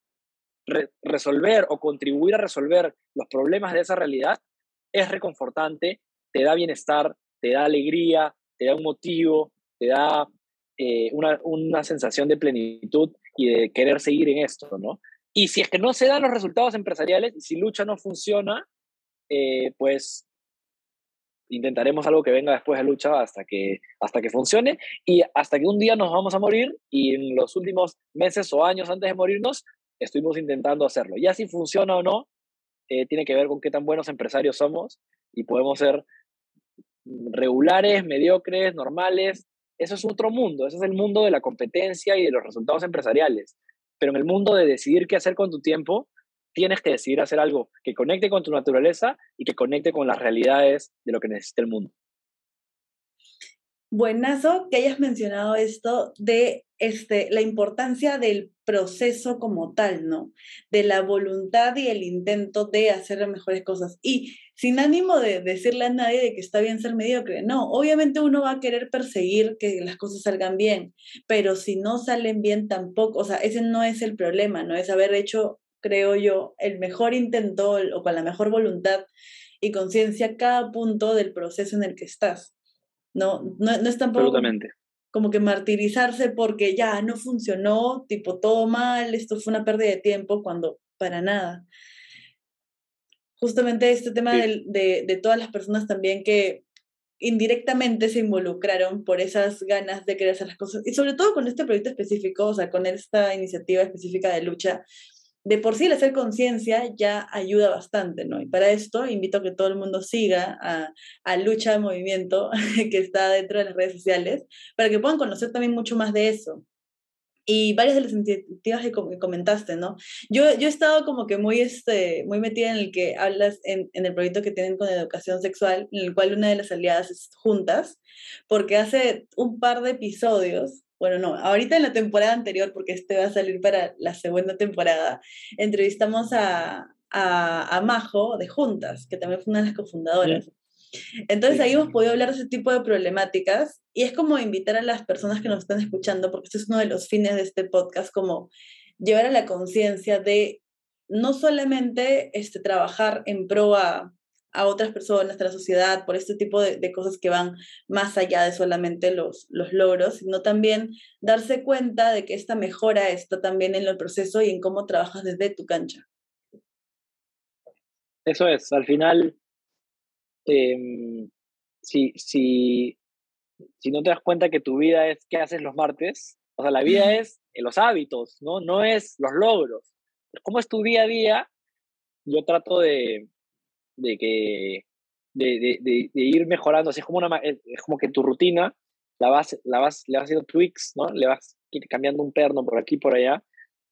resolver o contribuir a resolver los problemas de esa realidad es reconfortante, te da bienestar, te da alegría, te da un motivo, te da eh, una, una, sensación de plenitud y de querer seguir en esto, ¿no? Y si es que no se dan los resultados empresariales, si lucha no funciona, eh, pues intentaremos algo que venga después de lucha hasta que, hasta que funcione y hasta que un día nos vamos a morir y en los últimos meses o años antes de morirnos estuvimos intentando hacerlo. Ya si funciona o no, eh, tiene que ver con qué tan buenos empresarios somos y podemos ser regulares, mediocres, normales. Eso es otro mundo, ese es el mundo de la competencia y de los resultados empresariales. Pero en el mundo de decidir qué hacer con tu tiempo, tienes que decidir hacer algo que conecte con tu naturaleza y que conecte con las realidades de lo que necesita el mundo.
Buenazo que hayas mencionado esto de este, la importancia del proceso como tal, ¿no? De la voluntad y el intento de hacer mejores cosas. Y sin ánimo de decirle a nadie de que está bien ser mediocre, no, obviamente uno va a querer perseguir que las cosas salgan bien, pero si no salen bien tampoco, o sea, ese no es el problema, ¿no? Es haber hecho, creo yo, el mejor intento o con la mejor voluntad y conciencia cada punto del proceso en el que estás. No, no, es tampoco como que martirizarse porque ya no funcionó, tipo todo mal, esto fue una pérdida de tiempo, cuando para nada. Justamente este tema de, de, todas las personas también que indirectamente se involucraron por esas ganas de querer hacer las cosas, y sobre todo con este proyecto específico, o sea, con esta iniciativa específica de lucha, de por sí el hacer conciencia ya ayuda bastante, ¿no? Y para esto invito a que todo el mundo siga a, a Lucha Movimiento, que está dentro de las redes sociales, para que puedan conocer también mucho más de eso. Y varias de las iniciativas que comentaste, ¿no? Yo, yo he estado como que muy, este, muy metida en el que hablas en, en el proyecto que tienen con educación sexual, en el cual una de las aliadas es Juntas, porque hace un par de episodios bueno, no, ahorita en la temporada anterior, porque este va a salir para la segunda temporada, entrevistamos a, a, Majo de Juntas, que también fue una de las cofundadoras. Entonces ahí hemos podido hablar de ese tipo de problemáticas y es como invitar a las personas que nos están escuchando, porque este es uno de los fines de este podcast, como llevar a la conciencia de no solamente este, trabajar en pro a, a otras personas, a la sociedad, por este tipo de, cosas que van más allá de solamente los, los logros, sino también darse cuenta de que esta mejora está también en el proceso y en cómo trabajas desde tu cancha.
Eso es, al final, em, si, si, si no te das cuenta que tu vida es qué haces los martes, o sea, la vida es los hábitos, ¿no? No es los logros. ¿Cómo es tu día a día? Yo trato de, de que de, de, ir mejorando, es como, una, es como que tu rutina la vas, la vas, le vas haciendo tweaks, ¿no? Le vas cambiando un perno por aquí por allá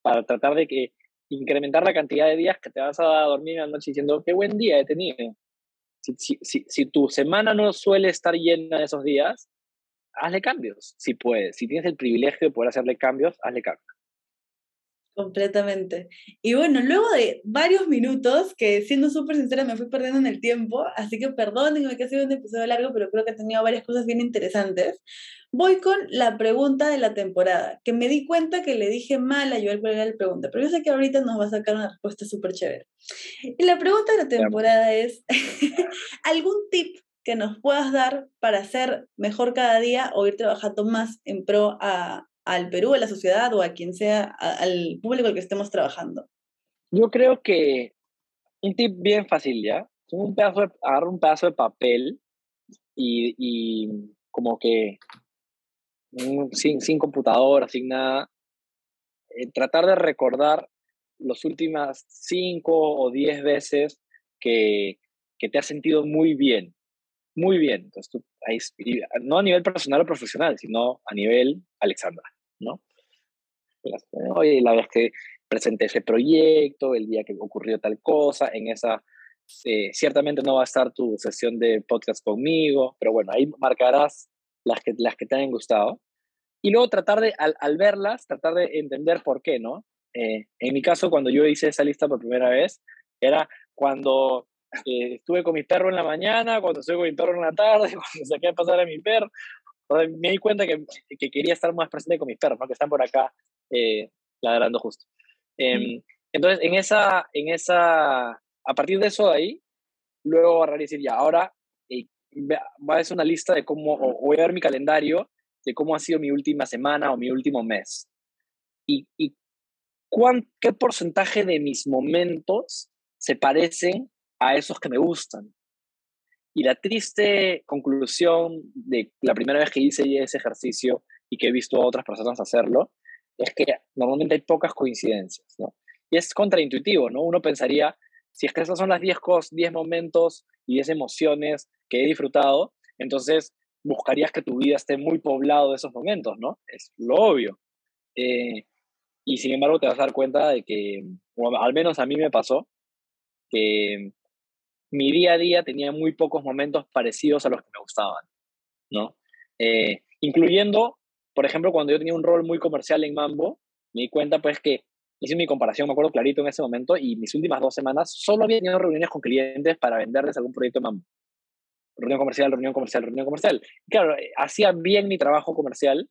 para tratar de que incrementar la cantidad de días que te vas a dormir en la noche diciendo qué buen día he tenido. Si, si, si, si tu semana no suele estar llena de esos días, hazle cambios, si puedes. Si tienes el privilegio de poder hacerle cambios, hazle cambios.
Completamente. Y bueno, luego de varios minutos, que siendo súper sincera me fui perdiendo en el tiempo, así que perdónenme que ha sido un episodio largo, pero creo que ha tenido varias cosas bien interesantes. Voy con la pregunta de la temporada, que me di cuenta que le dije mal a Joel cuál era la pregunta, pero yo sé que ahorita nos va a sacar una respuesta súper chévere. Y la pregunta de la temporada es, ¿algún tip que nos puedas dar para hacer mejor cada día o ir trabajando más en pro a, al Perú, a la sociedad o a quien sea, al público al que estemos trabajando?
Yo creo que un tip bien fácil, ¿ya? Un pedazo de, agarrar un pedazo de papel y, y como que sin, sin computadora, sin nada, eh, tratar de recordar las últimas cinco o diez veces que, que te has sentido muy bien, muy bien. Entonces, tú, no a nivel personal o profesional, sino a nivel Alexandra. ¿No? Oye, la vez que presenté ese proyecto, el día que ocurrió tal cosa, en esa, eh, ciertamente no va a estar tu sesión de podcast conmigo, pero bueno, ahí marcarás las que, las que te hayan gustado. Y luego tratar de, al, verlas, tratar de entender por qué, ¿no? Eh, en mi caso, cuando yo hice esa lista por primera vez, era cuando eh, estuve con mi perro en la mañana, cuando estuve con mi perro en la tarde, cuando saqué a pasar a mi perro, me di cuenta que, que, quería estar más presente con mis perros, ¿no? que están por acá eh, ladrando justo. Em, entonces, en esa, en esa, a partir de eso de ahí, luego agarrar y decir, ya, ahora eh, va a ser una lista de cómo, o voy a ver mi calendario de cómo ha sido mi última semana o mi último mes. Y, y cuán, qué porcentaje de mis momentos se parecen a esos que me gustan. Y la triste conclusión de la primera vez que hice ese ejercicio y que he visto a otras personas hacerlo, es que normalmente hay pocas coincidencias. Y es contraintuitivo, ¿no? Uno pensaría, si es que esos son las 10 10 momentos y 10 emociones que he disfrutado, entonces buscarías que tu vida esté muy poblado de esos momentos, ¿no? Es lo obvio. Eh, y sin embargo te vas a dar cuenta de que, al menos a mí me pasó, que mi día a día tenía muy pocos momentos parecidos a los que me gustaban, ¿no? Eh, incluyendo, por ejemplo, cuando yo tenía un rol muy comercial en Mambo, me di cuenta pues que hice mi comparación, me acuerdo clarito en ese momento, y mis últimas dos semanas solo había tenido reuniones con clientes para venderles algún proyecto de Mambo. Reunión comercial, reunión comercial, reunión comercial. Claro, eh, hacía bien mi trabajo comercial,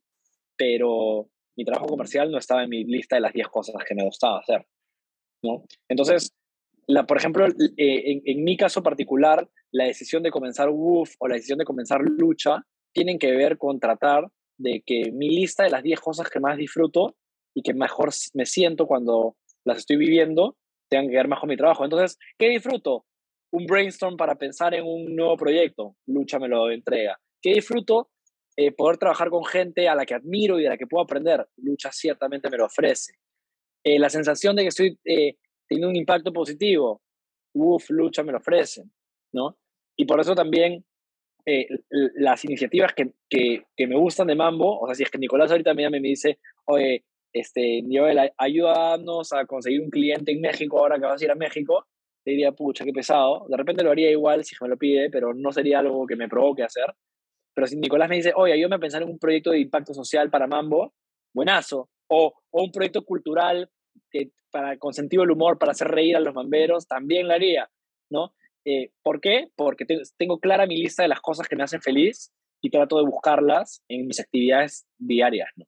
pero mi trabajo comercial no estaba en mi lista de las 10 cosas que me gustaba hacer. ¿no? Entonces, la, por ejemplo, eh, en, mi caso particular, la decisión de comenzar WOOF o la decisión de comenzar Lucha tienen que ver con tratar de que mi lista de las 10 cosas que más disfruto y que mejor me siento cuando las estoy viviendo tengan que ver más con mi trabajo. Entonces, ¿qué disfruto? Un brainstorm para pensar en un nuevo proyecto. Lucha me lo entrega. ¿Qué disfruto? Eh, poder trabajar con gente a la que admiro y a la que puedo aprender. Lucha ciertamente me lo ofrece. Eh, la sensación de que estoy eh, teniendo un impacto positivo. Uf, Lucha me lo ofrece. ¿no? Y por eso también las iniciativas que, que, me gustan de Mambo, o sea, si es que Nicolás ahorita me me dice, oye, este, ayúdanos a conseguir un cliente en México ahora que vas a ir a México, te diría, pucha, qué pesado. De repente lo haría igual si me lo pide, pero no sería algo que me provoque hacer. Pero si Nicolás me dice, oye, ayúdame a pensar en un proyecto de impacto social para Mambo, buenazo. O, o un proyecto cultural que, para, con sentido del humor para hacer reír a los mamberos, también lo haría, ¿no? Eh, ¿Por qué? Porque tengo clara mi lista de las cosas que me hacen feliz y trato de buscarlas en mis actividades diarias, ¿no?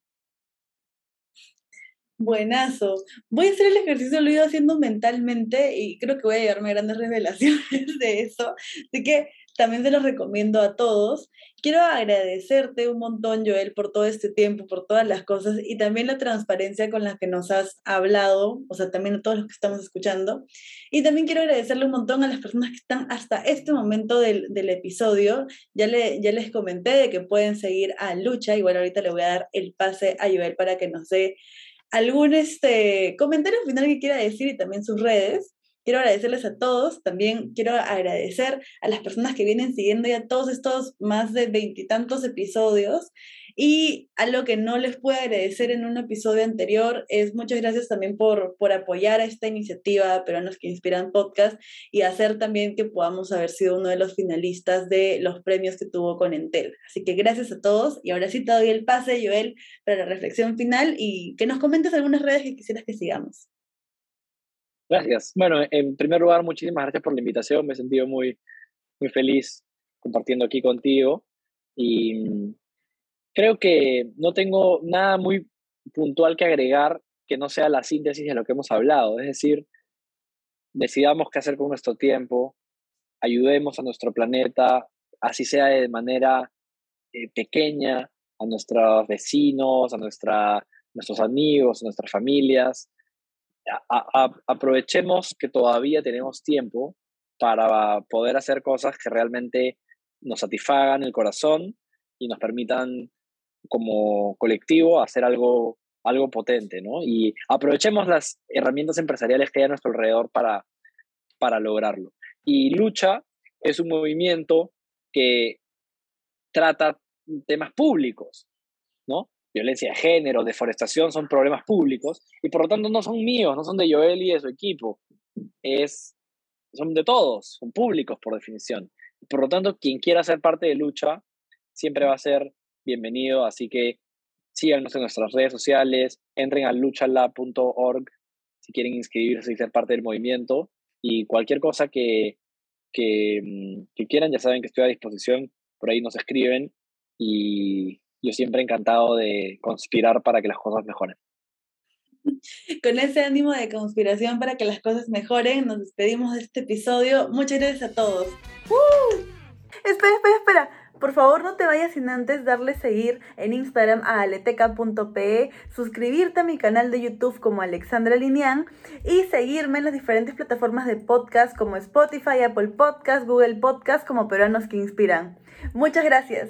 Buenazo. Voy a hacer el ejercicio, lo he ido haciendo mentalmente y creo que voy a llevarme grandes revelaciones de eso, de que también te lo recomiendo a todos. Quiero agradecerte un montón, Joel, por todo este tiempo, por todas las cosas y también la transparencia con la que nos has hablado, o sea, también a todos los que estamos escuchando. Y también quiero agradecerle un montón a las personas que están hasta este momento del, del episodio. Ya, le, ya les comenté de que pueden seguir a Lucha, igual ahorita le voy a dar el pase a Joel para que nos dé algún este, comentario final que quiera decir y también sus redes. Quiero agradecerles a todos, también quiero agradecer a las personas que vienen siguiendo ya todos estos más de veintitantos episodios y algo que no les puedo agradecer en un episodio anterior es muchas gracias también por, por apoyar a esta iniciativa Peruanos que Inspiran Podcast y hacer también que podamos haber sido uno de los finalistas de los premios que tuvo con Entel. Así que gracias a todos y ahora sí te doy el pase, Joel, para la reflexión final y que nos comentes algunas redes que quisieras que sigamos.
Gracias. Bueno, en primer lugar, muchísimas gracias por la invitación. Me he sentido muy, muy feliz compartiendo aquí contigo. Y creo que no tengo nada muy puntual que agregar que no sea la síntesis de lo que hemos hablado. Es decir, decidamos qué hacer con nuestro tiempo, ayudemos a nuestro planeta, así sea de manera eh, pequeña, a nuestros vecinos, a nuestra, nuestros amigos, a nuestras familias. Aprovechemos que todavía tenemos tiempo para poder hacer cosas que realmente nos satisfagan el corazón y nos permitan como colectivo hacer algo, algo potente, ¿no? Y aprovechemos las herramientas empresariales que hay a nuestro alrededor para, para lograrlo. Y Lucha es un movimiento que trata temas públicos, ¿no? Violencia de género, deforestación son problemas públicos y por lo tanto no son míos, no son de Joel y de su equipo, es, son de todos, son públicos por definición. Por lo tanto, quien quiera ser parte de lucha siempre va a ser bienvenido. Así que síganos en nuestras redes sociales, entren a luchalab.org si quieren inscribirse y ser parte del movimiento. Y cualquier cosa que, que, mm, que quieran, ya saben que estoy a disposición. Por ahí nos escriben y yo siempre encantado de conspirar para que las cosas mejoren.
Con ese ánimo de conspiración para que las cosas mejoren, nos despedimos de este episodio. Muchas gracias a todos. ¡Uh! Espera, espera, espera. Por favor, no te vayas sin antes darle seguir en Instagram a aleteca.pe, suscribirte a mi canal de YouTube como Alexandra Linian y seguirme en las diferentes plataformas de podcast como Spotify, Apple Podcast, Google Podcast como Peruanos que Inspiran. Muchas gracias.